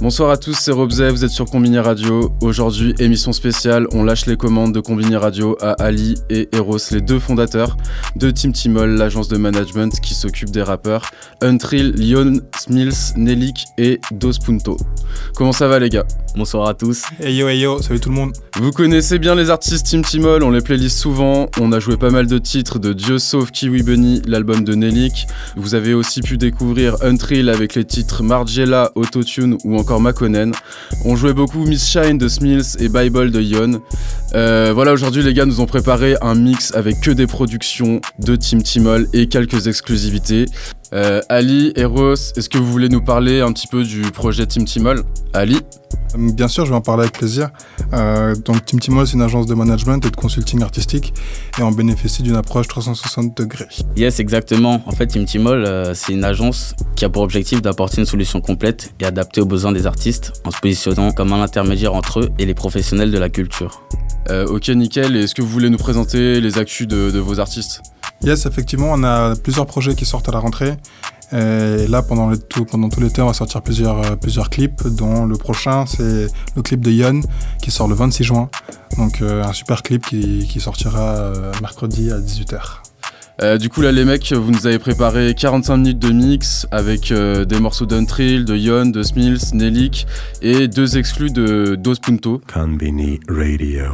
Bonsoir à tous, c'est Robzé, vous êtes sur Combini Radio. Aujourd'hui, émission spéciale, on lâche les commandes de Combini Radio à Ali et Eros, les deux fondateurs de Team Timol, l'agence de management qui s'occupe des rappeurs Untrill, Lyon, Smills, Nelik et Dos Punto. Comment ça va les gars? Bonsoir à tous. Hey yo, hey yo, salut tout le monde. Vous connaissez bien les artistes Team Timol, on les playlist souvent, on a joué pas mal de titres de Dieu sauf Kiwi Bunny, l'album de Nelik. Vous avez aussi pu découvrir Untrill avec les titres Margiela, Autotune ou encore Makonnen. On jouait beaucoup Miss Shine de Smills et Bible de Yon. Euh, voilà, aujourd'hui les gars nous ont préparé un mix avec que des productions de Team Timol et quelques exclusivités. Euh, Ali, Eros, est-ce que vous voulez nous parler un petit peu du projet Team Timol? Ali? Euh, Bien sûr, je vais en parler avec plaisir. Euh, donc Team Timol, c'est une agence de management et de consulting artistique et on bénéficie d'une approche 360 degrés. Yes, exactement. En fait, Team Timol, euh, c'est une agence qui a pour objectif d'apporter une solution complète et adaptée aux besoins des artistes en se positionnant comme un intermédiaire entre eux et les professionnels de la culture. Euh, ok, nickel. Est-ce que vous voulez nous présenter les actus de, de vos artistes? Yes, effectivement, on a plusieurs projets qui sortent à la rentrée. Et là, pendant, le tout, pendant tout l'été, on va sortir plusieurs, euh, plusieurs clips, dont le prochain, c'est le clip de Yon, qui sort le 26 juin. Donc, euh, un super clip qui, qui sortira euh, mercredi à 18h. Euh, du coup là les mecs, vous nous avez préparé 45 minutes de mix avec euh, des morceaux d'Untrill, de Yon, de Smills, Nelik et deux exclus de Dos Punto. Radio.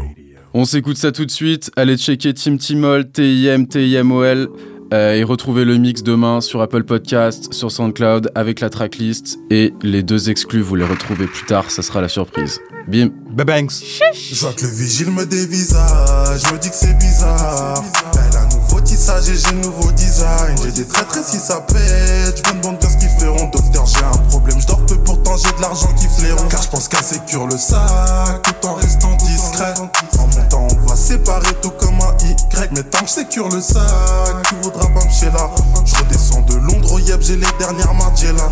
On s'écoute ça tout de suite, allez checker Team Timol, TIM, TIMOL euh, et retrouvez le mix demain sur Apple Podcast, sur SoundCloud avec la tracklist et les deux exclus vous les retrouvez plus tard, ça sera la surprise. Bim Babanks Je vois que le vigile me dévisage, je me dis que c'est bizarre. Elle a un nouveau tissage et j'ai le nouveau design. J'ai des traîtres si ça pète. Je me demande bien ce qu'ils feront. Docteur, j'ai un problème, je dors peu, pourtant j'ai de l'argent qui flairont. Car je pense qu'à sécure le sac tout en restant discret. Séparer tout comme un Y. Mais tant que je sécure le sac, tu voudras pas me là. Je redescends de Londres Yep, j'ai les dernières Margiela.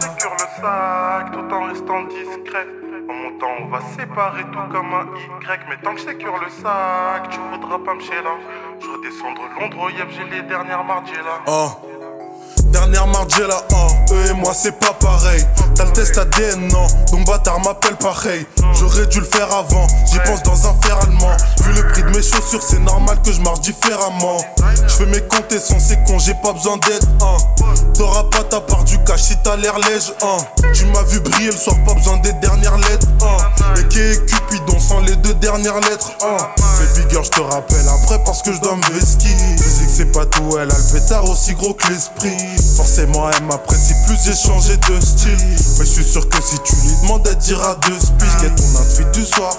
Sécure le sac tout en restant discret. En montant, on va séparer tout comme un Y. Mais tant que je sécure le sac, tu voudras pas me là. Je redescends de Londres Yep, j'ai les dernières Margiela. Oh. Dernière Margiela, oh. Eux et moi, c'est pas pareil. T'as le test ADN, non. Donc bâtard m'appelle pareil. J'aurais dû le faire avant. J'y pense dans un fer allemand. Vu le prix de mes chaussures, c'est normal que je marche différemment. Je fais mes comptes et sans ces cons, j'ai pas besoin d'aide, hein. T'auras pas ta part du cash si t'as l'air lège, hein. Tu m'as vu briller le soir, pas besoin des dernières lettres, hein. Et qui est Cupidon sans les deux dernières lettres, hein. Baby girl, je te rappelle après parce que je dois me vesquer. Physique, c'est pas tout, elle a le pétard aussi gros que l'esprit. Forcément, elle m'apprécie plus, j'ai changé de style. Mais je suis sûr que si tu lui demandes, elle dira deux speech. Get ton outfit du soir.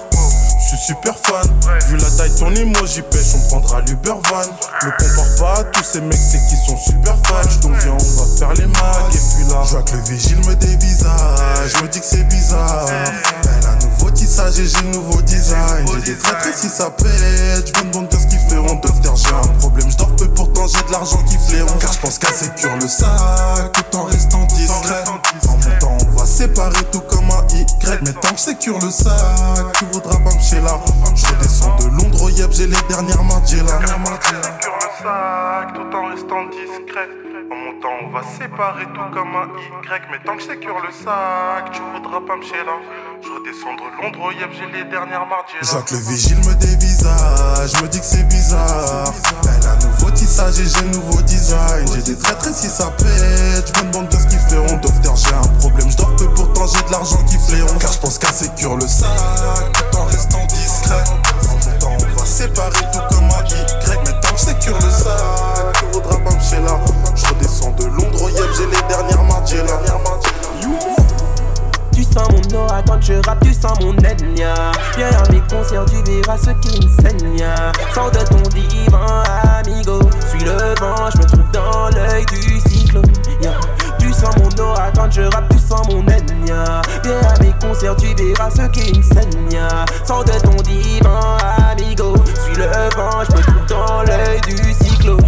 Super fan, vu la taille ton emoji pêche, on prendra l'Uber van. Ne compare pas tous ces mecs, c'est qui sont super fans. Donc viens, on va faire les mags. Et puis là, je vois que le vigile me dévisage, je me dis que c'est bizarre. Elle a nouveau tissage et j'ai nouveau design. J'ai des traîtres si ça pète, je me demande bien ce qu'ils feront. Docteur, j'ai un problème, je dors peu, pourtant j'ai de l'argent qui flairont. Car je pense qu'elle sécure le sac tout en restant discret. En montant, séparer tout comme un Y. Mais tant que je sécure le sac, tu voudras pas me chez là. Je redescends de Londres Yep, j'ai les dernières Margiela. Sécure le sac tout en restant discret. En montant, on va séparer tout comme un Y. Mais tant que je sécure le sac, tu voudras pas me chez là. Je redescends de Londres Yep, j'ai les dernières Margiela. Je vois que le vigile me dévisage, je me dis que c'est bizarre. Elle a nouveau j'ai nouveau design. J'ai des traîtres si ça pète. Je me demande bien ce qu'ils feront. Docteur, j'ai un problème, je dors peu, pourtant j'ai de l'argent qui flairont. Car je pense qu'elle sécure le sac tout en restant discret. En on va séparer tout comme Y. mon ethnia. Viens à mes concerts, tu verras ce qui me saigne. Sors de ton divan, amigo. Suis le vent, je me trouve dans l'œil du cyclone. Yeah. Tu mon aura quand je rappe, tu sens mon ethnia. Viens à mes concerts, tu verras ce qui me saigne. Sors de ton divan, amigo. Suis le vent, je me trouve dans l'œil du cyclone.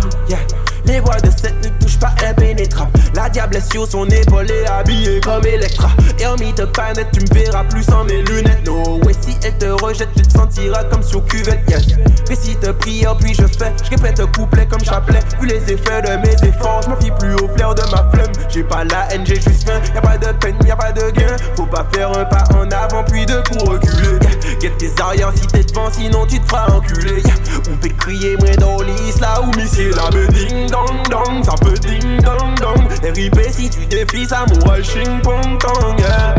Les voix de cette ne pas impénétrable. La diable est sur son épaule et habillée comme Electra. Hermite panette, tu me verras plus sans mes lunettes. No ouais, si elle te rejette, tu te sentiras comme sur cuvette. Yeah. Récite prière, puis je fais. Je répète couplet comme chapelet. Vu les effets de mes efforts, je me fie plus au flair de ma flemme. J'ai pas la haine, j'ai juste faim. Y'a pas de peine, y'a pas de gain. Faut pas faire un pas en avant, puis deux coups reculer. Yeah. tes arrières si t'es devant, sinon tu te feras enculer. On peut crier, moi dans l'is, là où missile la me ding dong dong. Ça peut ding dong dong. RIP si tu défies, ça mourra ching pong tong. Yeah.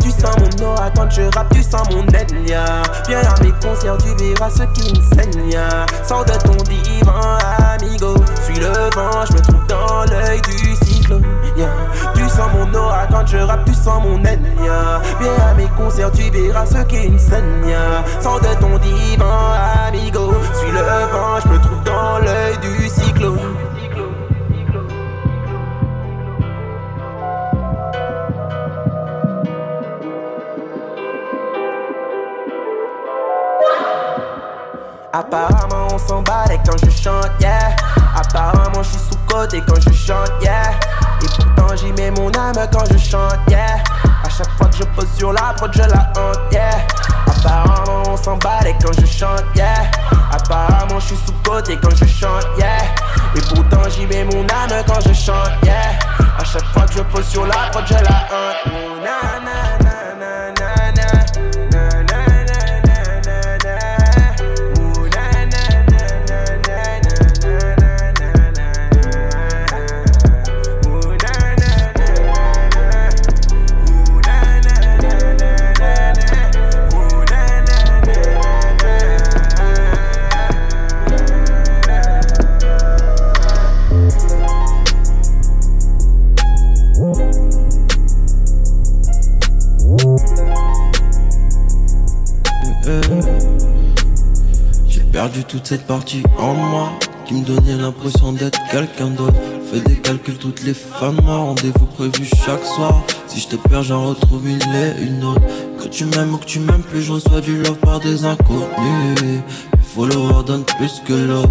Tu sens mon aura quand je rappe, tu sens mon ethnia. Viens à mes concerts, tu verras ce qui me saigne. Sors de ton divan, amigo. Suis le vent, je me trouve dans l'œil du cyclone. Tu sens mon aura quand je rappe, tu sens mon ethnia. Viens à mes concerts, tu verras ce qui me saigne. Sors de ton divan, amigo. Suis le vent, je me trouve dans l'œil du cyclone. Apparemment on s'emballe quand je chante, yeah. Apparemment je suis sous côté quand je chante, yeah. Et pourtant j'y mets mon âme quand je chante, yeah. À chaque fois que je pose sur la prod, je la hante, yeah. Apparemment on s'emballe quand je chante, yeah. Apparemment je suis sous côté quand je chante, yeah. Et pourtant j'y mets mon âme quand je chante, yeah. À chaque fois que je pose sur la prod, je la hante. Oh, perdu toute cette partie en moi qui me donnait l'impression d'être quelqu'un d'autre. Fais des calculs, toutes les femmes, moi rendez-vous prévu chaque soir. Si je te perds, j'en retrouve une et une autre. Que tu m'aimes ou que tu m'aimes plus, je reçois du love par des inconnus. Les followers donnent plus que l'autre.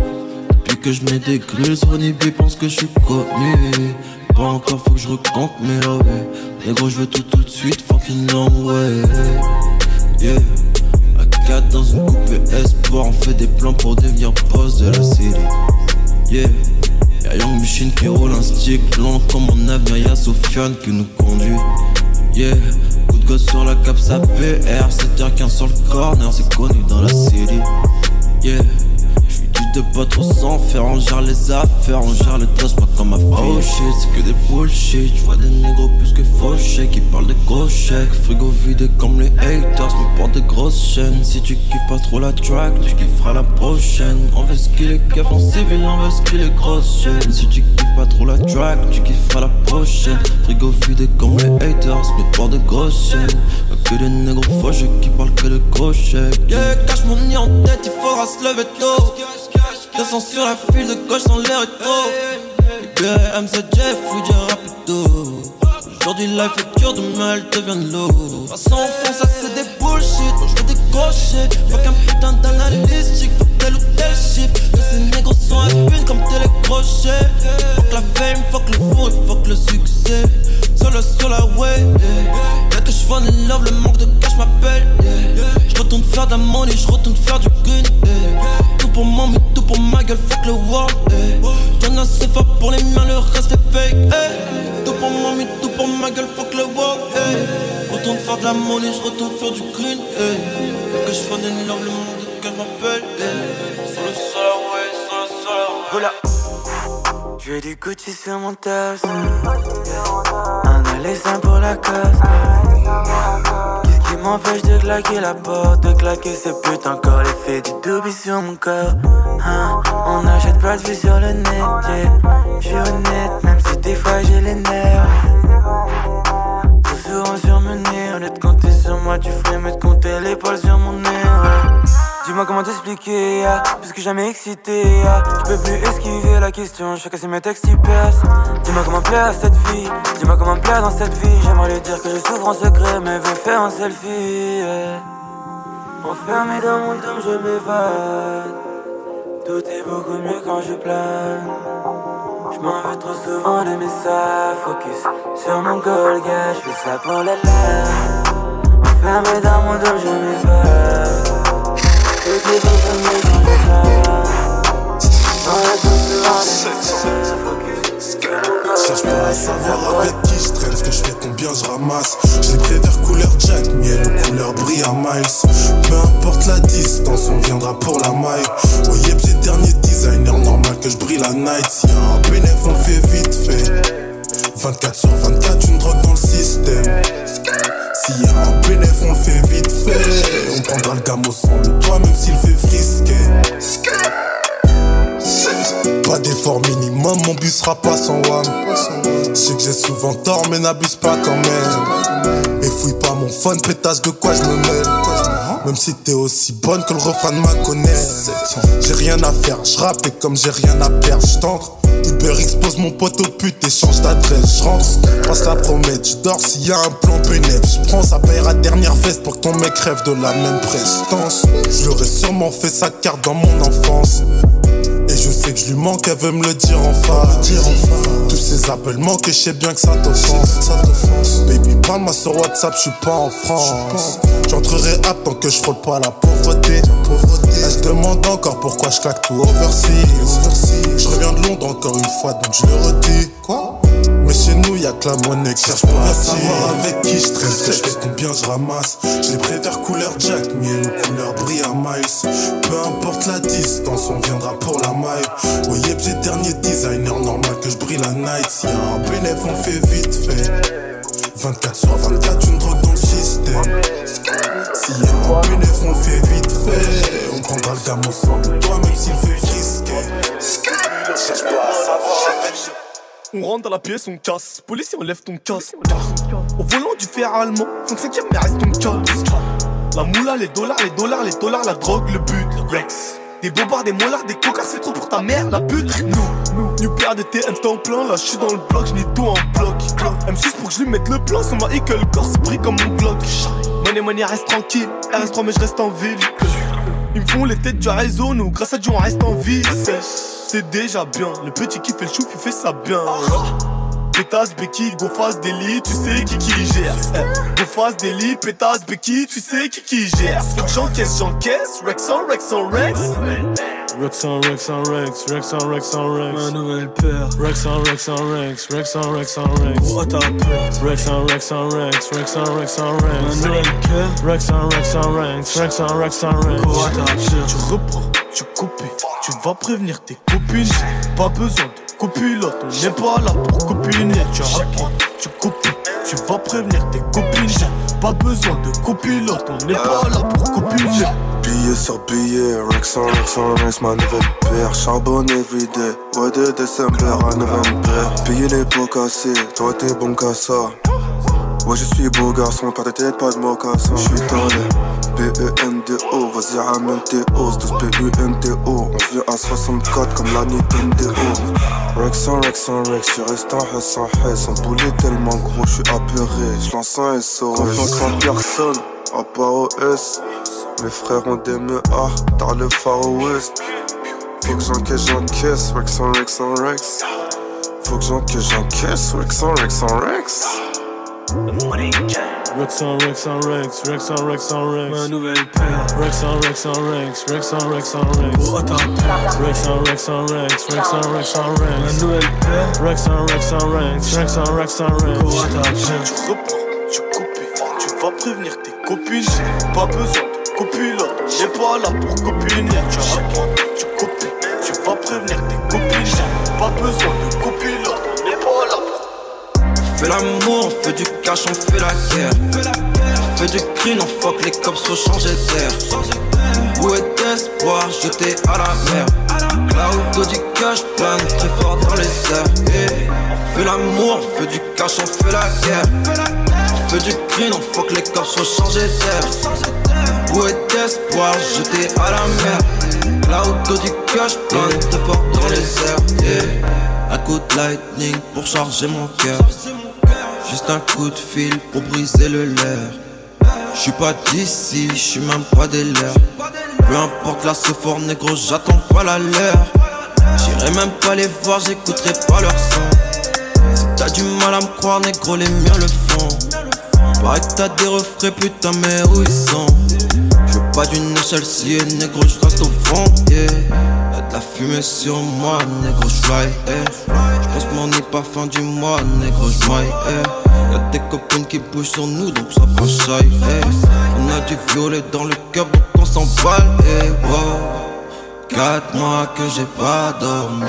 Depuis que je mets des grilles sur Nibi, pense que je suis connu. Pas encore, faut que je recompte mes loves. Mais gros, je veux tout tout de suite, fucking long way. Yeah dans une coupe espoir. On fait des plans pour devenir boss de la city. Yeah. Y'a Young Machine qui roule un stick long comme mon avenir. Y'a Sofiane qui nous conduit. Yeah. Coup de gosse sur la cap, ça PR. 7h15 sur le corner, c'est connu dans la city. Yeah de pas trop sans faire, on gère les affaires, on gère les tasses pas comme ma fille. Oh shit, c'est que des bullshit, je vois des négros plus que fauchés qui parlent de gros chèques. Frigo vide comme les haters, mais pour des grosses chaînes. Si tu kiffes pas trop la track, tu kifferas la prochaine. On veut ce qu'il est en civil, on veut ce qu'il est grosse chaîne. Si tu kiffes pas trop la track, tu kifferas la prochaine. Frigo vide comme les haters, mais pour des grosses chaînes. Que des négros fauchés qui parlent que de gros chèques. Yeah, cache mon nid en tête, il faudra se lever tôt. Descends sur la file de gauche sans trop. MZ Jeff, oui, dire rapido. Aujourd'hui, life est dur, demain elle devient de l'eau. Façon fond, ça c'est des bullshit. Moi je veux décrocher. Faut qu'un putain d'analyste, faut tel ou tel chiffre. Que ces négros sont à comme télécrochet. Faut que la fame, faut que le four faut que le succès. Solo sur la way, que je vois les love, le manque de cash m'appelle, Je retourne faire de la money, je retourne faire du green, Tout pour moi, mais tout pour ma gueule, fuck le world, J'en ai assez fort pour les miens, le reste est fake, Tout pour moi, mais tout pour ma gueule, fuck le world, Retourne faire de la money, je retourne faire du green, que je vois des love, le monde de cash m'appelle, sur la way, solo sur la way. Voilà. Je veux du Gucci sur mon torse Aller simple pour la casse Qu'est-ce qui m'empêche de claquer la porte De claquer ce putain corps? L'effet du double sur mon corps hein? On achète pas de vue sur le net. Je suis honnête même si des fois j'ai les nerfs Trop souvent surmené Honnête t'es sur moi tu ferais de compter l'épaule sur mon nez Dis-moi comment t'expliquer, plus que jamais excité. Je peux plus esquiver la question, je sais mes textes y passent. Dis-moi comment plaire à cette vie, dis-moi comment plaire dans cette vie. J'aimerais lui dire que je souffre en secret, mais veux faire un selfie. Enfermé dans mon dôme, je m'évade. Tout est beaucoup mieux quand je plane. Je m'en veux trop souvent de mes Focus sur mon goal, gars, je fais ça pour la lave. Enfermé dans mon dos, je m'évade. Cherche pas à savoir avec qui je traîne, ce que je fais, combien je ramasse. J'ai pris vers couleur Jack, miel ou couleur à miles. Peu importe la distance, on viendra pour la maille. Oh yep, j'ai dernier designer, normal que je brille la night. S'il y a un bénéf, on fait vite fait. 24 sur 24, une drogue dans le système. S'il y a un bénéf, on le fait vite fait. On prendra le gamme au sang de toi, même s'il fait frisquer. Pas d'effort minimum, mon bus sera pas sans wham. Je sais que j'ai souvent tort, mais n'abuse pas quand même. Et fouille pas mon phone, pétasse de quoi je me mêle. Même si t'es aussi bonne que le refrain de ma connaisse. J'ai rien à faire, je rappe et comme j'ai rien à perdre, je. Uber expose mon pote au pute et change d'adresse. Je rentre, passe la promesse, je dors s'il y a un plan bénéf. Je prends ça paiera dernière veste pour que ton mec rêve de la même prestance. Je l'aurais sûrement fait sa carte dans mon enfance. Et je sais que je lui manque, elle veut me le dire enfin. Tous ces appels manquent et je sais bien que ça t'offense. Parle-moi sur WhatsApp, je suis pas en France. J'entrerai à tant que je frôle pas la pauvreté. Elle se demande encore pourquoi je claque tout overseas. Je reviens de Londres encore une fois, donc je le redis. Quoi? Mais chez nous, y'a que la monnaie qui cherche pas à savoir avec qui je que je fais, combien je ramasse? Je les préfère couleur Jack, miel ou couleur bris à miles. Peu importe la distance, on viendra pour la maille. Yep, j'ai dernier designer, normal que je brille la night. Y a un bénéf, on fait vite fait. 24 sur 24, une drogue dans le système. S'il y a un bénéf, on le fait vite fait. On prendra le gamme au sang de toi, même s'il fait frisquer. Cherche pas à savoir On rentre dans la pièce, on casse. Policier, on lève ton casque. Au volant du fer allemand, 5 5 mais reste ton casque. La moula, les dollars, les dollars, les dollars, la drogue, le but. Rex. Des bobards, des molars, des cocards, c'est trop pour ta mère, la pute. Nous, nous père de un temps plein. Là, j'suis dans le bloc, j'n'ai tout en bloc. M6 pour que je lui mette le plan, sur ma que le corps pris comme mon Glock. Money, money, reste tranquille. RS3, mais je reste en ville. Ils me font les têtes du réseau, nous, grâce à Dieu, on reste en vie. C'est- déjà bien. Le petit qui fait le chouf, il fait ça bien. Pétasse, Becky, go face délit, tu sais qui qui gère. Eh, Go face délit, pétasse, Becky, tu sais qui qui gère. Faut que j'encaisse, j'encaisse. Rex on Rex Rex. Rex on Rex on Rex, Rex on Rex on Rex. Ma nouvelle paire. Rex on Rex on Rex, Rex on Rex on Rex. Gros, t'as peur. Rex on Rex on Rex, Rex on Rex on Ma Rex. nouvelle paire. Rex on Rex on Rex, Rex on Rex on Rex. Gros, t'as peur. Tu reprends, tu coupes. Tu vas prévenir tes copines. Pas besoin de copilote, on n'est pas là pour copiner. Tu reprends, tu coupes. Tu vas prévenir tes copines. Pas besoin de copilote, on n'est pas là pour copiner. Billet sur billet, Rex on Rex on Rex, ma nouvelle paire. Charbon everyday, ouais de décembre à novembre. Payer les pots cassés, toi t'es bon qu'à ça. Ouais, je suis beau garçon, pas de tête, pas de mocassin. J'suis dans les B-E-N-D-O, vas-y ramène tes os, 12 P-U-N-T-O. On vient à 64 comme la Nintendo. Rex on Rex on Rex, j'suis resté en hess en hess. Un boulet tellement gros, j'suis apeuré. J'lance un SO, confiance en personne, à part au S. Mes frères ont des MEA, dans le Far West. Faut que j'encaisse, j'encaisse, Rex on Rex on Rex. Faut que j'encaisse, j'encaisse, Rex on Rex on Rex. Rex on Rex on Rex, Rex on Rex on Ma Rex. nouvelle paire. Rex on Rex on Rex, Rex on Rex on Rex. Rex on Rex on Rex, Rex on Rex on Ma Rex. nouvelle paire. Rex on Rex on Rex, Rex on Rex on Gros, Rex. Tu reprends, tu coupes. Tu vas prévenir tes copines. Pas besoin de copilote, on n'est pas là pour copiner. Tu reprends, tu coupes. Tu vas prévenir tes copines. Pas besoin de copilote, on n'est pas là pour On fait l'amour, on fait du cash, on fait la guerre. On fait du crime, on fuck les cops, faut changer d'air. Où est l'espoir jeté à la mer? Où du cash plane très fort dans les airs. Eh, On fait l'amour, on fait du cash, on fait la guerre. On fait du crime, on fuck les cops, faut changer d'air. Où est l'espoir jeté à la mer? Où du cash plane très fort dans les airs. Un coup de lightning pour charger mon cœur. Juste un coup de fil pour briser le leurre. J'suis pas d'ici, j'suis même pas des leurs. Peu importe la fort négro, j'attends pas la leur. J'irai même pas les voir, j'écouterai pas leur son. T'as du mal à me croire, négro, les miens le font. Pareil que t'as des refrains, putain, mais où ils sont? Je pas d'une échelle si négro, je reste au fond, yeah. Y'a de la fumée sur moi, négro, j'fly, eh. J'pense mon n'est pas fin du mois, négro, j'maille, eh. Y'a des copines qui bougent sur nous, donc ça pas shy, eh. On a du violet dans le cœur, donc on s'emballe, eh, wow. Quatre mois que j'ai pas dormi.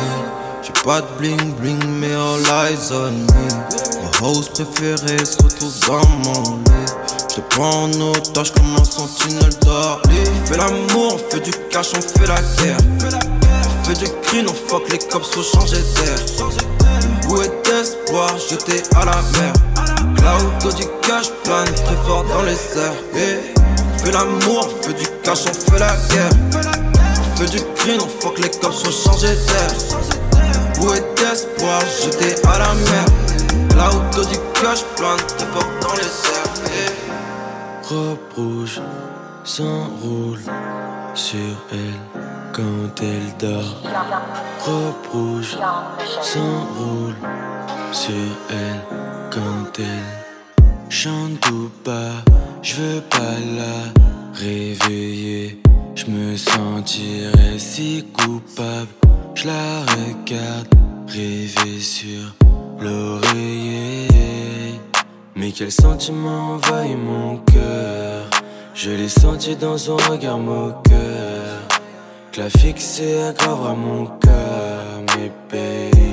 J'ai pas de bling bling, mais all eyes on me. Mon house préféré se retrouve dans mon lit. Je prends en otage comme un sentinelle d'Orly. On fait l'amour, on fait du cash, on fait la guerre. On fait du green, on fuck les cops, faut changer d'air. Une bouée d'espoir jeté à la mer. Cloud du cash plane très fort dans les airs. Yeah. On fait l'amour, on fait du cash, on fait la guerre. On fait du green, on fuck les cops, faut changer d'air. Bouée d'espoir jeté à la mer. L'auto du cash plane très fort dans les airs. Robe rouge s'enroule sur elle quand elle dort. Robe rouge s'enroule sur elle quand elle chante ou pas. Je veux pas la réveiller. Je me sentirais si coupable. Je la regarde rêver sur l'oreiller. Mais quel sentiment envahit mon cœur. Je l'ai senti dans son regard moqueur. Que la fixée aggravera mon cœur, mais baby.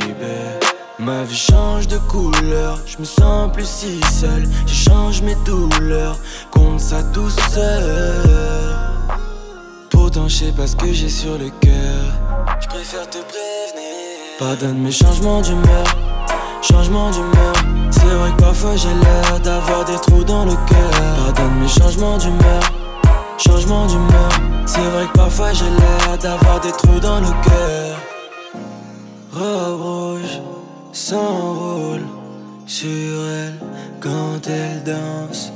Ma vie change de couleur, je me sens plus si seul. J'échange mes douleurs contre sa douceur. Pourtant, je pas ce que j'ai sur le cœur. Je préfère te prévenir. Pardonne mes changements d'humeur, changement d'humeur. C'est vrai que parfois j'ai l'air d'avoir des trous dans le cœur. Pardonne mes changements d'humeur, changement d'humeur. C'est vrai que parfois j'ai l'air d'avoir des trous dans le cœur. Robe rouge s'enroule sur elle quand elle danse.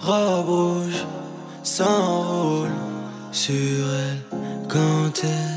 Robe rouge s'enroule sur elle quand elle.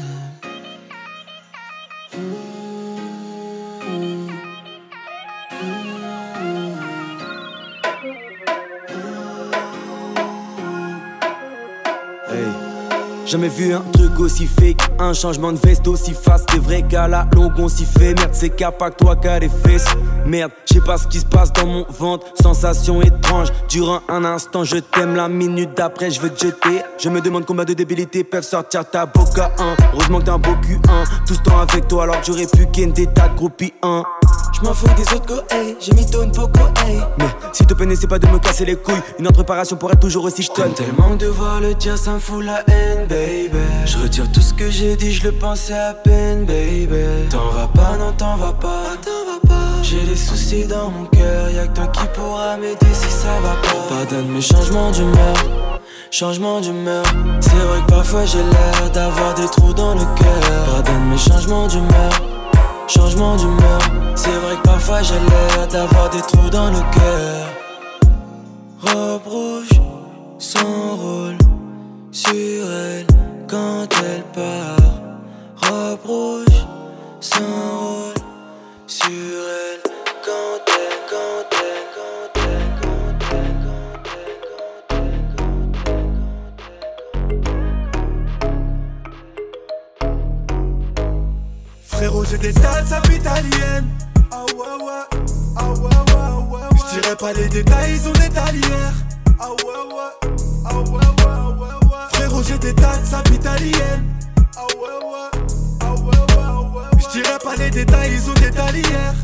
Jamais vu un truc aussi fake, un changement de veste aussi fast. C'est vrai qu'à la longue on s'y fait. Merde, c'est qu'à que toi qu'à les fesses. Merde, je sais pas ce qui se passe dans mon ventre. Sensation étrange. Durant un instant, je t'aime. La minute d'après, je veux te jeter. Je me demande combien de débilités peuvent sortir ta boca 1. Heureusement que t'as un beau cul 1. Tout ce temps avec toi alors j'aurais pu ken des tas de groupies 1. Je m'en fous des autres go, hey, j'ai mis ton poco, hey. Mais si te peine, c'est pas de me casser les couilles. Une autre préparation pour être toujours aussi j'tonne. tellement de voir le dire, ça me fout la haine, baby. Je retire tout ce que j'ai dit, je le pensais à peine, baby. T'en vas pas, non, t'en vas pas. J'ai des soucis dans mon cœur, y'a que toi qui pourra m'aider si ça va pas. Pardonne mes changements d'humeur, changement d'humeur. C'est vrai que parfois j'ai l'air d'avoir des trous dans le cœur. Pardonne mes changements d'humeur, changement d'humeur. C'est vrai que parfois j'ai l'air d'avoir des trous dans le cœur. Robe rouge s'enroule sur elle quand elle part. Robe rouge s'enroule sur elle j'ai des dates italiennes. Ah ouais, ouais. Ah ouais, ouais, ouais. Je dirais pas les détails, ils ont des talières. Ah ouais, ouais. Ah ouais, ouais, ouais, ouais. Frérot, j'ai des dates italiennes. Ah ouais, ouais. Ah ouais, ouais, ouais, ouais. Je pas les détails, ils ont des talières.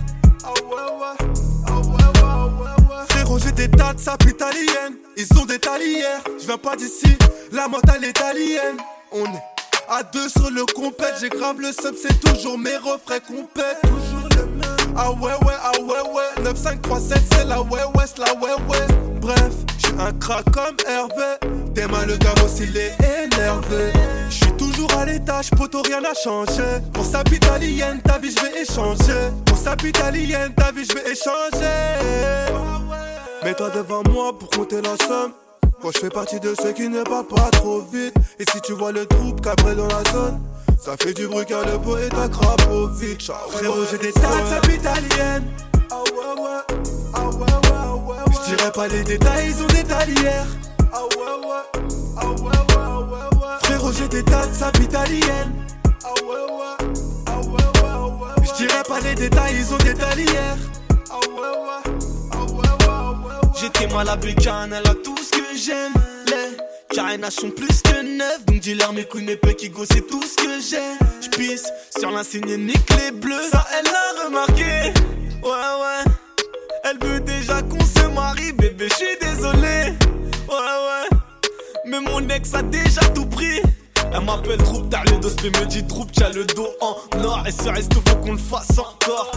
Ah ouais, ouais. Ah ouais, ouais, ouais, ouais. Frérot, j'ai des dates italiennes. Ils ont des talières. Je viens pas d'ici, la mentale italienne. On est. À deux sur le compète, j'ai grave le sub, c'est toujours mes refrains compète. Toujours le même. Ah ouais, ouais, ah ouais, ouais. 9, 5, 3, 7, c'est la ouais, ouais, la ouais, ouais. Bref, j'suis un crack comme Hervé. T'es mal le gamin s'il est énervé. J'suis toujours à l'étage, poto, rien n'a changé. Pour sa italienne, ta vie, j'vais échanger. Pour sa italienne, ta vie, j'vais échanger. Mets-toi devant moi pour compter la somme. Moi je fais partie de ceux qui ne parlent pas trop vite. Et si tu vois le troupe cabré dans la zone, ça fait du bruit car le poète à crapaud vite. Frérot, j'ai des taxes italiennes. Ah ouais, ouais, ah ouais, ouais, ouais. Je dirais pas les détails, ils ont des talières. Ah ouais, ouais, ah ouais, ouais, ouais, ouais. Frérot, j'ai des taxes italiennes. Ah ouais, ouais, ah ouais, ouais, ouais. Je dirais pas les détails, ils ont des talières. Ah ah ouais, ouais. J'étais mal à bécane, elle a tout ce que j'aime. Les carénages sont plus que neufs. Donc dis-leur mes couilles, mes petits go, c'est tout ce que j'ai. J'pisse sur l'insigne, nique les bleus. Ça, elle l'a remarqué. Ouais, ouais. Elle veut déjà qu'on se marie, bébé, j'suis désolé. Ouais, ouais. Mais mon ex a déjà tout pris. Elle m'appelle troupe, t'as le dos, me dit troupe, t'as le dos en or. Et ce reste, faut qu'on le fasse encore.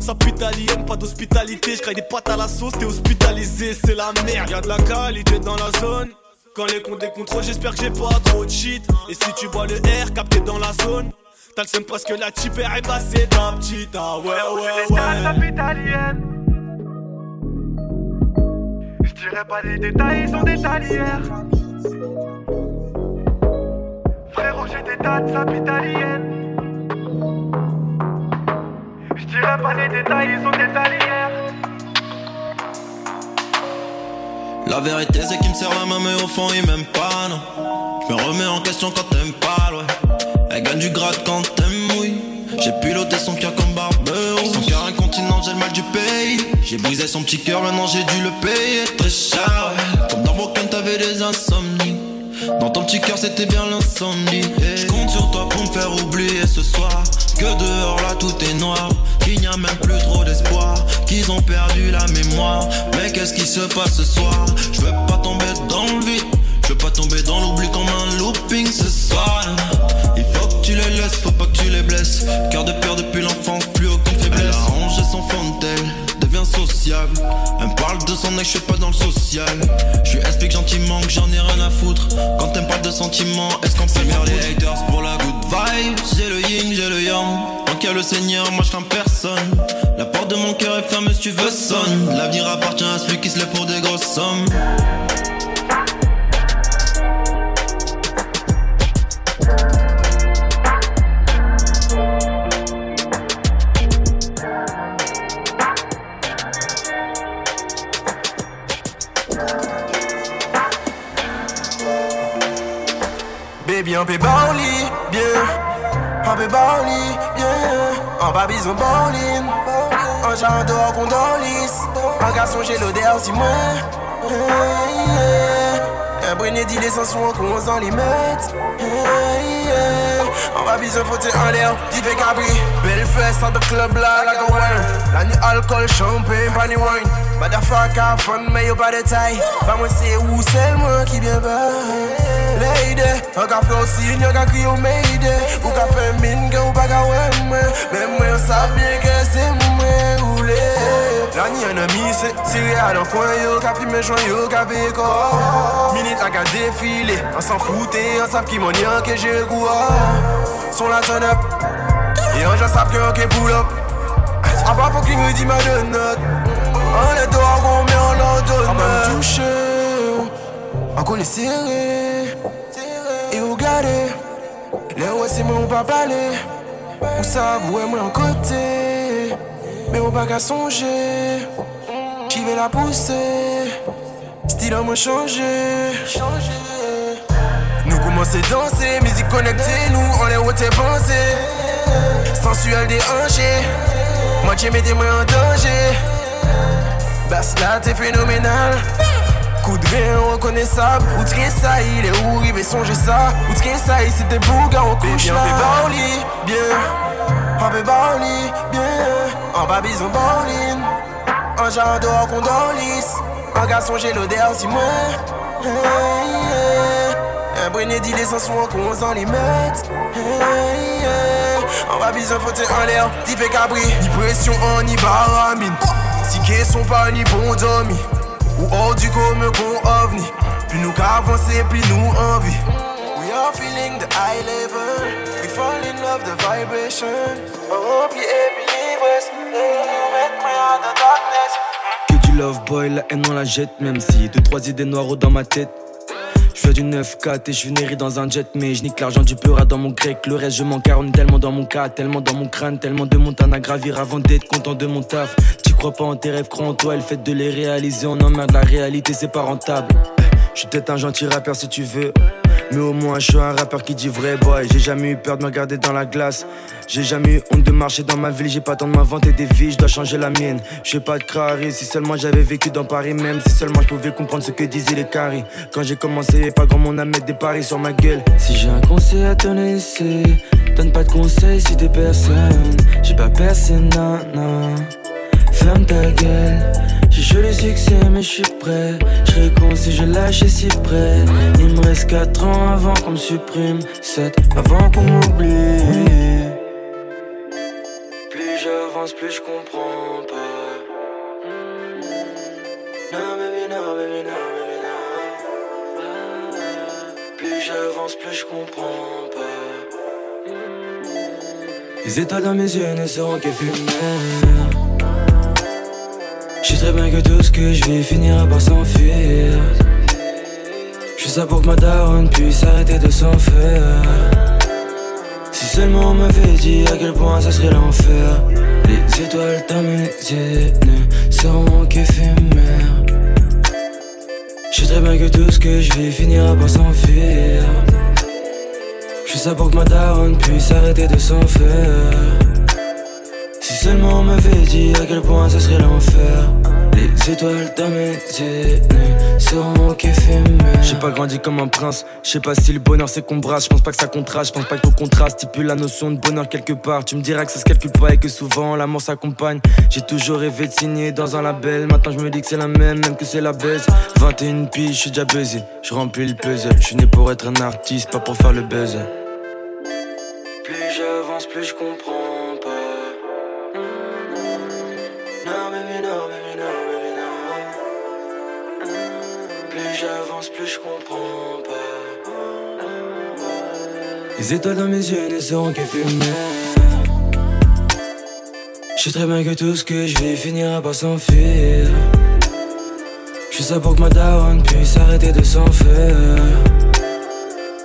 Ça pute alien, pas d'hospitalité. J'craille des pâtes à la sauce, t'es hospitalisé, c'est la merde. Y'a de la qualité dans la zone. Quand les comptes décontrôlent, j'espère que j'ai pas trop de shit. Et si tu vois le R capté dans la zone, t'as le seum parce que la type est passée ta petite. Ah ouais, ouais, ouais. Je dirais pas les détails, ils sont des talières. Frérot, j'ai des dates italiennes. Je dirais pas les détails, ils sont des. La vérité c'est qu'il me serre la main mais au fond il m'aime pas non Je me remets en question quand t'aimes pas ouais Elle gagne du grade quand t'aimes oui J'ai piloté son cœur comme Barberousse Son cœur incontinent j'ai le mal du pays J'ai brisé son petit cœur maintenant j'ai dû le payer très cher ouais. Comme dans Broken t'avais des insomnies dans ton petit cœur c'était bien l'incendie. Je compte sur toi pour me faire oublier ce soir. Que dehors là tout est noir. Qu'il n'y a même plus trop d'espoir. Qu'ils ont perdu la mémoire. Mais qu'est-ce qui se passe ce soir? Je veux pas tomber dans le vide. Je veux pas tomber dans l'oubli comme un looping ce soir. Il faut que tu les laisses, faut pas que tu les blesses. Car de peur depuis l'enfance, plus aucune faiblesse. Elle a rangé son fond Elle me parle de son ex, je suis pas dans le social. Je lui explique gentiment que j'en ai rien à foutre. Quand elle me parle de sentiments, est-ce qu'on peut faire les haters pour la good vibe? J'ai le yin, j'ai le yang. Y a le seigneur, moi je personne. La porte de mon cœur est fermée si tu veux sonne. L'avenir appartient à celui qui se lève pour des grosses sommes Baby, on peut bien. On peut bauli, bien. En bas, bison bowling. En genre dehors, qu'on dolisse. En garçon, j'ai l'odeur, si moi. Un brené dit les sens qu'on en limite. Hey, yeah. On va bison, en l'air, dit cabri. Belle fesse, dans club là, like a wine. La nuit, alcool, champagne, bunny wine. Motherfucker, fun, mais pas de taille. Pas moi, c'est où c'est moi qui vient bas. Lady, on ka flow sin, on ka crier au Mayday Ou ka fait mine que ou ka ouais moi Mais moi on sait bien que c'est moi ou les La ni un ami, à dans coin yo Ka pris mes joints yo, ka paye quoi Minute à ka défiler, on s'en foutait On savent qui m'en y que j'ai le goût Son la turn up. Et on j'en savent que on qui pull up. A pas faut qu'il me dit ma l'ordonne On va me toucher On connaît serré. et regardez, les ouais c'est moi on pas parler. Où ça vous moi en côté, mais on pas qu'à songer. J'y vais la pousser, style on m'a changé. Nous commençons à danser, musique connectée, nous on est haute pensée. Sensuel déhanché, moi j'ai mis des en danger. Là t'es phénoménal. De rein reconnaissable. Ou très ça, il est où, il songer ça. Ou très ça, c'est des bougas, on couche là On lit, bien. Peut bauli, bien. En bas bison bowling En genre dehors qu'on dolisse En garçon j'ai l'odeur si moi hey, yeah. Un brené dit les sens sont qu'on s'en les met hey, yeah. En bas bison faut en l'air Dit fait cabri, ni pression en ni baramine. Si sont pas ni bon ou nous nous We are feeling the high level. We fall in love the vibration. Que du love boy, la haine on la jette, même si deux trois idées noires dans ma tête. Je fais du 9-4 et je né dans un jet, mais je nique l'argent du peur dans mon grec. Le reste, je m'encarne tellement dans mon cas, tellement dans mon crâne, tellement de montagnes à gravir avant d'être content de mon taf. Tu crois pas en tes rêves, crois en toi, le fait de les réaliser, on emmerde la réalité, c'est pas rentable. Je suis peut-être un gentil rappeur si tu veux. Mais au moins, je suis un rappeur qui dit vrai, boy. J'ai jamais eu peur de me regarder dans la glace. J'ai jamais eu honte de marcher dans ma ville. J'ai pas tant de m'inventer des vies, je dois changer la mienne. Je pas de crari, si seulement j'avais vécu dans Paris même. Si seulement je pouvais comprendre ce que disaient les caries. Quand j'ai commencé, pas grand monde à mettre des paris sur ma gueule. Si j'ai un conseil à te laisser, donne pas de conseils si t'es personne. J'ai pas personne, non, non. Ferme ta gueule. J'ai le succès, mais je suis prêt. Je con si je lâche si près. Il me reste 4 ans avant qu'on me supprime. 7 avant qu'on m'oublie. Plus j'avance, plus je comprends pas. Non, baby, non, baby, non, baby, non. Plus j'avance, plus je comprends pas. Les étoiles dans mes yeux ne seront que. Je sais très bien que tout ce que je vais finira par s'enfuir. Je ça pour que ma daronne puisse arrêter de s'en faire. Si seulement on m'avait dit à quel point ça serait l'enfer. Les étoiles yeux ne seront qu'éphémères. Je sais très bien que tout ce que je vais finira par s'enfuir. Je ça pour que ma daronne puisse arrêter de s'en faire. Seulement on m'avait dit à quel point ce serait l'enfer. Les étoiles dans mes yeux seront qu'éphémères. J'ai pas grandi comme un prince, je sais pas si le bonheur c'est qu'on brasse. Je pense pas que ça contraste, je pense pas que ton contraste stipule la notion de bonheur quelque part. Tu me diras que ça se calcule pas et que souvent l'amour s'accompagne. J'ai toujours rêvé de signer dans un label. Maintenant je me dis que c'est la même, même que c'est la baisse. 21 piges, je suis déjà buzzé. Je remplis le puzzle. Je suis né pour être un artiste, pas pour faire le buzz. Plus j'avance, plus je comprends. Plus je comprends pas. Les étoiles dans mes yeux ne seront qu'éphémères. Je sais très bien que tout ce que je vais finira par s'enfuir. Je fais ça pour que ma daronne puisse arrêter de s'en faire.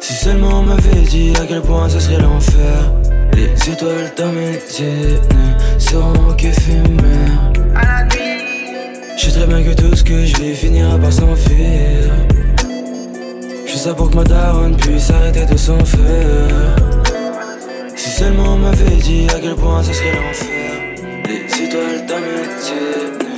Si seulement on m'avait dit à quel point ce serait l'enfer. Les étoiles dans mes yeux ne seront qu'éphémères. Je sais très bien que tout ce que je vais finira par s'enfuir. Je ça pour que ma daronne puisse arrêter de s'en faire. Si seulement on m'avait dit à quel point ce serait l'enfer. Les étoiles d'amitié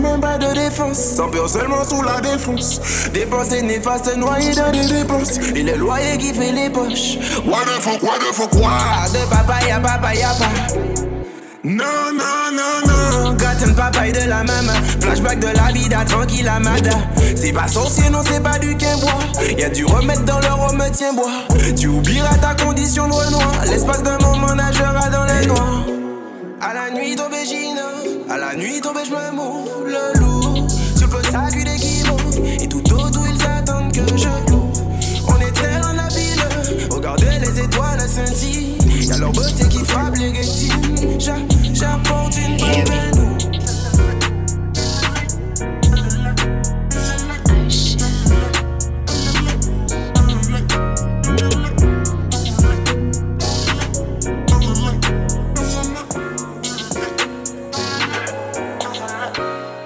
même pas de défense. Sans peur seulement sous la défense. Dépenser néfaste, noyé dans des dépenses. Et le loyer qui fait les poches. Quoi de faux, quoi de faux, quoi De papa, y'a papa, y'a pas. Non, non, non, non. Gratin papa de la maman. Flashback de la vida tranquille amada. C'est pas sorcier, non, c'est pas du quinbois. Y'a du remède dans le rhum, tiens bois. Tu oublieras ta condition de renoir. L'espace d'un moment nagera dans les noirs. À la nuit j'inove. À la nuit tombée, je me. lundi. Y'a leur beauté qui frappe les rétines. J'apporte une eh bonne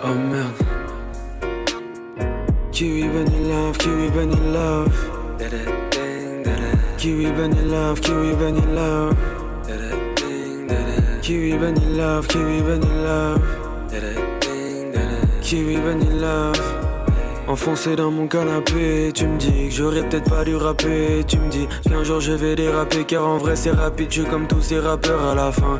oh, Kiwi Vanilla, Kiwi Vanilla. Kiwi love, kiwi love. Kiwi love, kiwi love. Kiwi love. Enfoncé dans mon canapé, tu me dis que j'aurais peut-être pas dû rapper. Tu me dis qu'un jour je vais déraper, car en vrai c'est rapide, je suis comme tous ces rappeurs à la fin.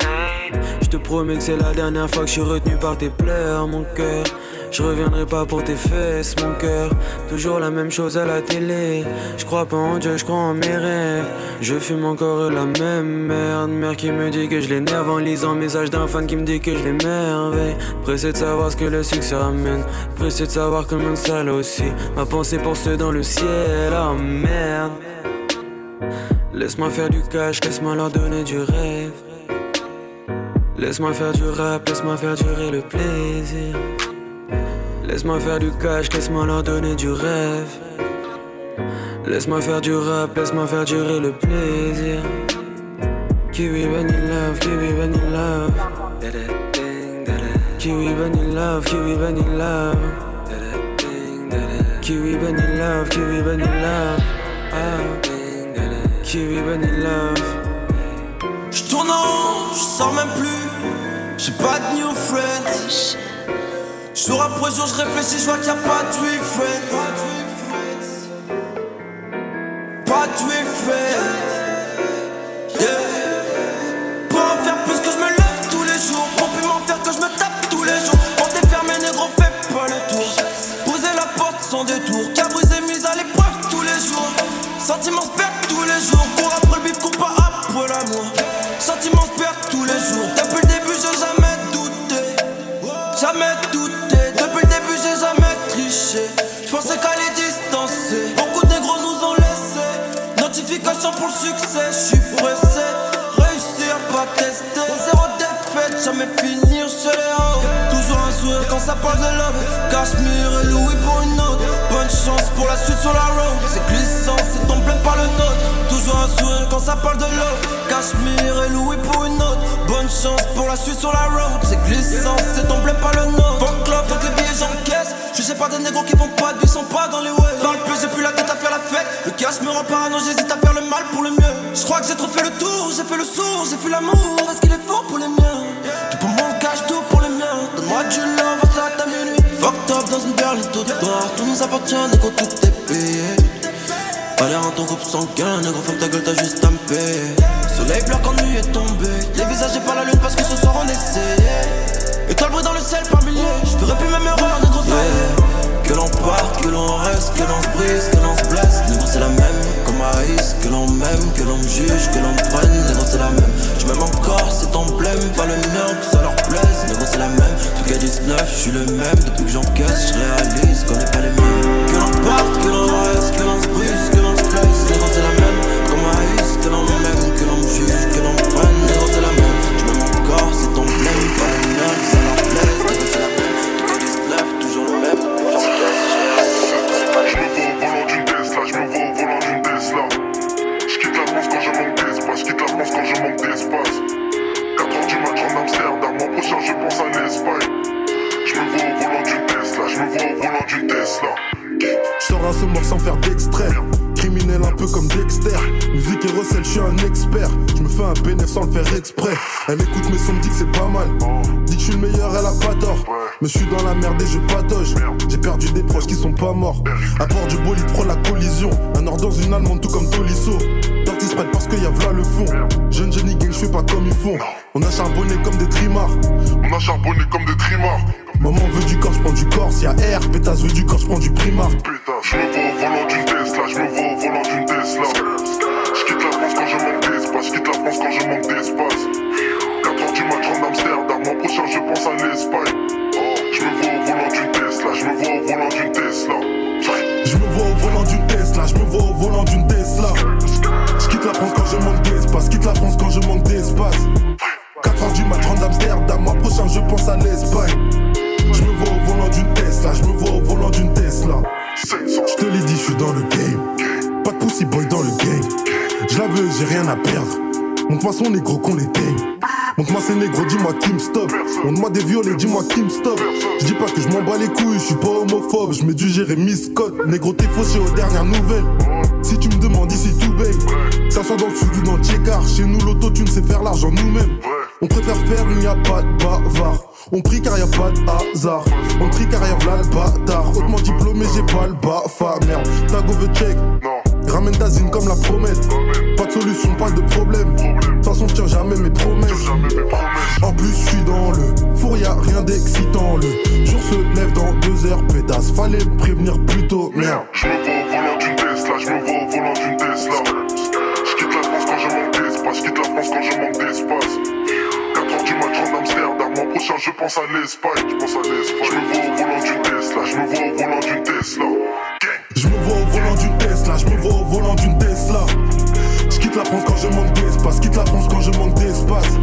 Hey. Je te promets que c'est la dernière fois que je suis retenu par tes pleurs, mon cœur. Je reviendrai pas pour tes fesses, mon cœur. Toujours la même chose à la télé. Je crois pas en Dieu, je crois en mes rêves. Je fume encore la même merde. Mère qui me dit que je l'énerve en lisant message d'un fan qui me dit que je l'émerveille. Pressé de savoir ce que le succès ramène. Pressé de savoir comment ça aussi. Ma pensée pour ceux dans le ciel. Oh merde. Laisse-moi faire du cash, laisse-moi leur donner du rêve. Laisse-moi faire du rap, laisse-moi faire durer le plaisir. Laisse-moi faire du cash, laisse-moi leur donner du rêve. Laisse-moi faire du rap, laisse-moi faire durer le plaisir. Kiwi love, kiwi love. Kiwi love, kiwi love. Kiwi love, kiwi. Ah. Kiwi love. J'tourne en rond, j'sors même plus. J'ai pas de new friends. Jour après jour, je réfléchis, je vois qu'il n'y a pas de friends. Pas de friends. Succès, j'suis pressé. Réussir, pas tester. Zéro défaite, jamais finir chez les hauts. Toujours un sourire quand ça parle de love. Cachemire et Louis pour une autre. Bonne chance pour la suite sur la road. C'est glissant, c'est ton blé par le note. Toujours un sourire quand ça parle de love. Cachemire et Louis pour une autre. Bonne chance pour la suite sur la road. C'est glissant, c'est ton blé par le note. Fuck love, donc les billets j'encaisse. Je sais pas des négros qui font pas de sont pas dans les waves. Parle plus, j'ai plus la tête à faire la fête. Le cash me rend parano, j'hésite à faire le mal pour le mieux. Je crois que j'ai trop fait le tour, j'ai fait le sourd, j'ai fait l'amour. Est-ce qu'il est fort pour les miens Tout pour mon cash, tout pour les miens. Donne-moi du love, ça à ta minuit. Fucked up dans une berline tout noire. Tout nous appartient, négro, tout est payé. Allez, en ton groupe sanguin, négro, ferme ta gueule, t'as juste à me. Soleil pleure quand nuit est tombée. Les visages et pas la lune parce que ce soir on essayait. Étoile brille dans le ciel par l'on reste, que l'on se brise, que l'on se blesse. Négro, c'est la même, comme Aïs. Que l'on m'aime, que l'on me juge, pas morts. Pussy boy dans le game. Je la veux, j'ai rien à perdre. Montre-moi son négro qu'on l'éteigne. Montre-moi ces négros, dis-moi qui me stop. Montre-moi des violets, dis-moi qui me stop. Je dis pas que je m'en bats les couilles, je suis pas homophobe. Je mets du Jérémy Scott. Négro, t'es fauché aux dernières nouvelles. Si tu me demandes ici tout baigne, ça soit dans le sud ou dans le Tchégar. Chez nous, l'autotune, c'est faire l'argent nous-mêmes. On préfère faire, il n'y a pas de bavard. On prie car y a pas de hasard. On prie car y a v'là diplômé, j'ai pas le bafa. Merde, t'as go the check. Ramène ta zine comme la promesse. Pas de solution, pas de problème. De toute façon, tiens jamais mes promesses. En plus, je suis dans le four, y'a rien d'excitant. Le jour se lève dans deux heures, pétasse. Fallait me prévenir plus tôt. Merde. Je me vois au volant d'une Tesla, je me vois au volant d'une Tesla. Je quitte la France quand je manque d'espace, je quitte la France quand je manque d'espace. 4 heures du match en Amsterdam, mois prochain je pense à l'Espagne, je pense à l'Espagne. Je me vois au volant d'une Tesla, je me vois au volant d'une Tesla. Je me vois au volant d'une Tesla. Je quitte la France quand je manque d'espace, quitte la France quand je manque d'espace.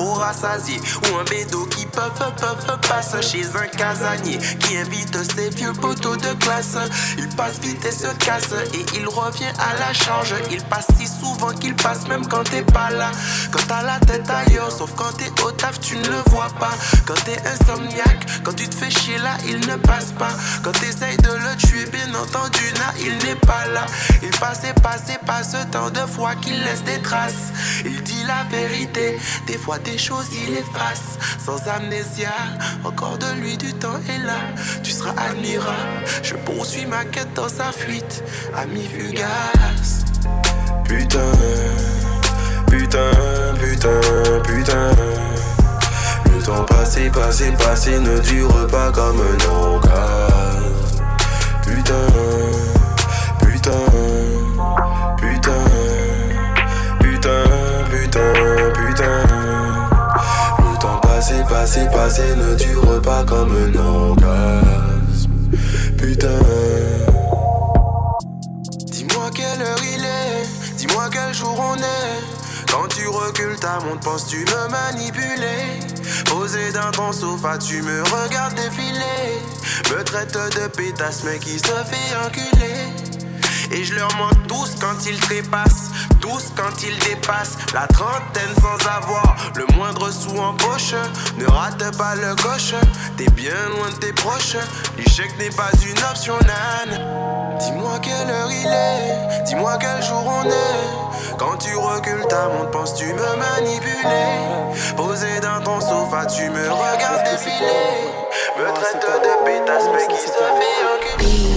Trop rassasié. Ou un bédo qui peuvent, peuvent, passe chez un casanier qui invite ses vieux poteaux de classe. Il passe vite et se casse et il revient à la charge. Il passe si souvent qu'il passe même quand t'es pas là. Quand t'as la tête ailleurs, sauf quand t'es au taf, tu ne le vois pas. Quand t'es insomniaque, quand tu te fais chier là, il ne passe pas. Quand t'essayes de le tuer, bien entendu, là, il n'est pas là. Il passe et passe et passe tant de fois qu'il laisse des traces. La vérité, des fois des choses il efface. Sans amnésia, encore de lui du temps est là. Tu seras admirable, je poursuis ma quête dans sa fuite. Ami fugace. Putain, putain, putain, putain. Le temps passé, passé, passé ne dure pas comme un orgasme. Putain, passé, passé, ne dure pas comme un orgasme. Putain. Dis-moi quelle heure il est, dis-moi quel jour on est. Quand tu recules ta montre, penses-tu me manipuler? Posé dans ton sofa, tu me regardes défiler. Me traite de pétasse, mais qui se fait enculer. Et je leur montre tous quand ils trépassent, tous quand ils dépassent la trentaine sans avoir le moindre sou en poche. Ne rate pas le coche, t'es bien loin de tes proches. L'échec n'est pas une option, nan. Dis-moi quelle heure il est, dis-moi quel jour on est. Quand tu recules ta montre, penses-tu me manipuler? Posé dans ton sofa, tu me regardes défiler. Me traite de pétasse, mais qui se fait enculer.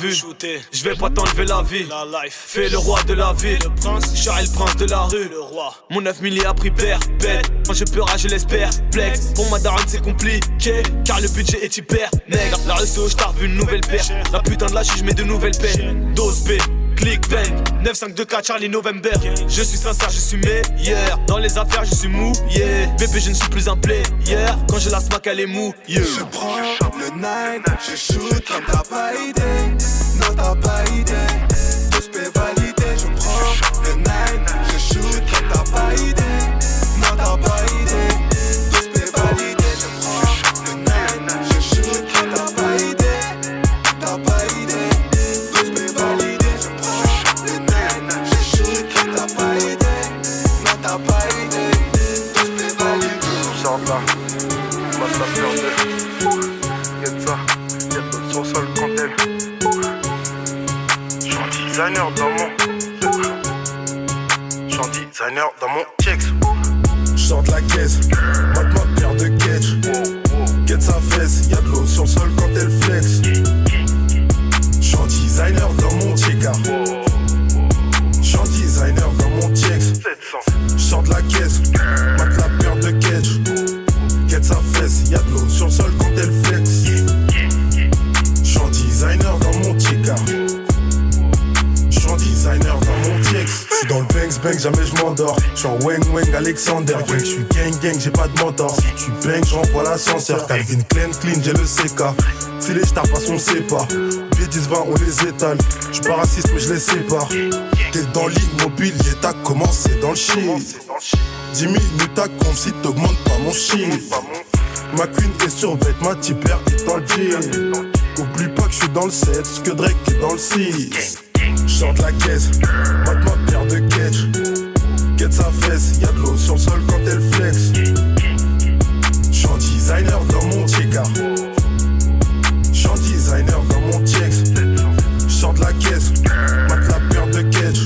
Je vais pas t'enlever la vie. La life. Fais le roi de la ville. Le prince. Charles le prince de la rue. Le roi. Mon 9 milliers a pris père. Bête. Quand je pleure, je l'espère. Plex. Pour ma daronne, c'est compliqué. Car le budget est hyper. Nègre. La rue, je t'ai vu une nouvelle paire. La putain de la je mets de nouvelles peines. Dose B. Click bang. 952K Charlie November. Je suis sincère, je suis meilleur. Dans les affaires, je suis mou, yeah Bébé, je ne suis plus un player. Quand je la smack, elle est mou, yeah Je prends le 9, je shoot comme t'as pas idée. Non, t'as pas idée designer dans mon checks Sors de la caisse, mate ma paire de catch. Get sa fesse, y'a de l'eau sur le sol Alexander. Gang, j'suis gang gang, j'ai pas de mentor. Si tu bangs, j'envoie l'ascenseur. Calvin Klein clean, j'ai le CK. Si les stars passent, on sait pas. Pieds 10 20, on les étale. J'suis pas raciste, mais je les sépare. T'es dans l'immobilier, t'as commencé dans le shit. 10 minutes à compte si t'augmentes pas mon chiffre. Ma queen est sur bête, ma tipper est dans le jean. Oublie pas que je suis dans le 7, ce que Drake est dans le 6. J'sors de la caisse, ma sa fesse, y'a de l'eau sur le sol quand elle flex. J'suis un designer dans mon Tcheka. J'suis un designer dans mon checks. J'sors de la caisse, mate la paire de catch.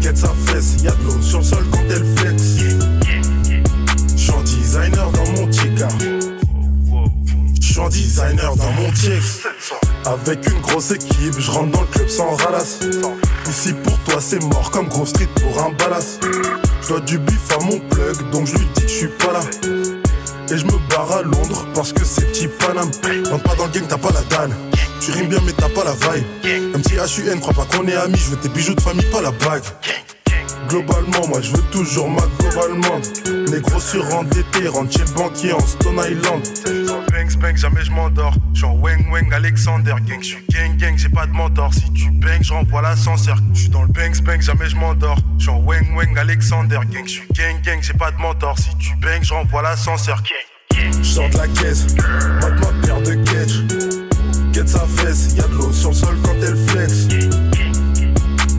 Get sa fesse, y'a de l'eau sur le sol quand elle flex. J'suis un designer dans mon Tcheka. J'suis un designer dans mon checks. Avec une grosse équipe, je rentre dans le club sans ralasse. C'est mort comme gros street pour un balas. Je dois du bif à mon plug, donc je lui dis que je suis pas là. Et je me barre à Londres parce que c'est petit Paname. Rentre pas dans le gang, t'as pas la dalle. Tu rimes bien mais t'as pas la vibe. Un petit HUN, crois pas qu'on est amis, je veux tes bijoux de famille, pas la bague. Globalement, moi je veux toujours ma globalement. Négro surendetté, rentre chez le banquier en Stone Island. Bangs, bang, jamais je m'endors. Je suis en Weng Weng Alexander Gang, je suis gang gang, j'ai pas de mentor. Si tu bangs, j'envoie l'ascenseur. Je suis dans le bangs bang, jamais je m'endors. Je suis en Weng Weng Alexander Gang, je gang gang, j'ai pas de mentor. Si tu bangs, j'envoie l'ascenseur. Je sors de la caisse, mate ma paire de catch. Get sa fesse, y'a de l'eau sur le sol quand elle flex.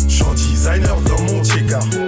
Je suis designer dans go.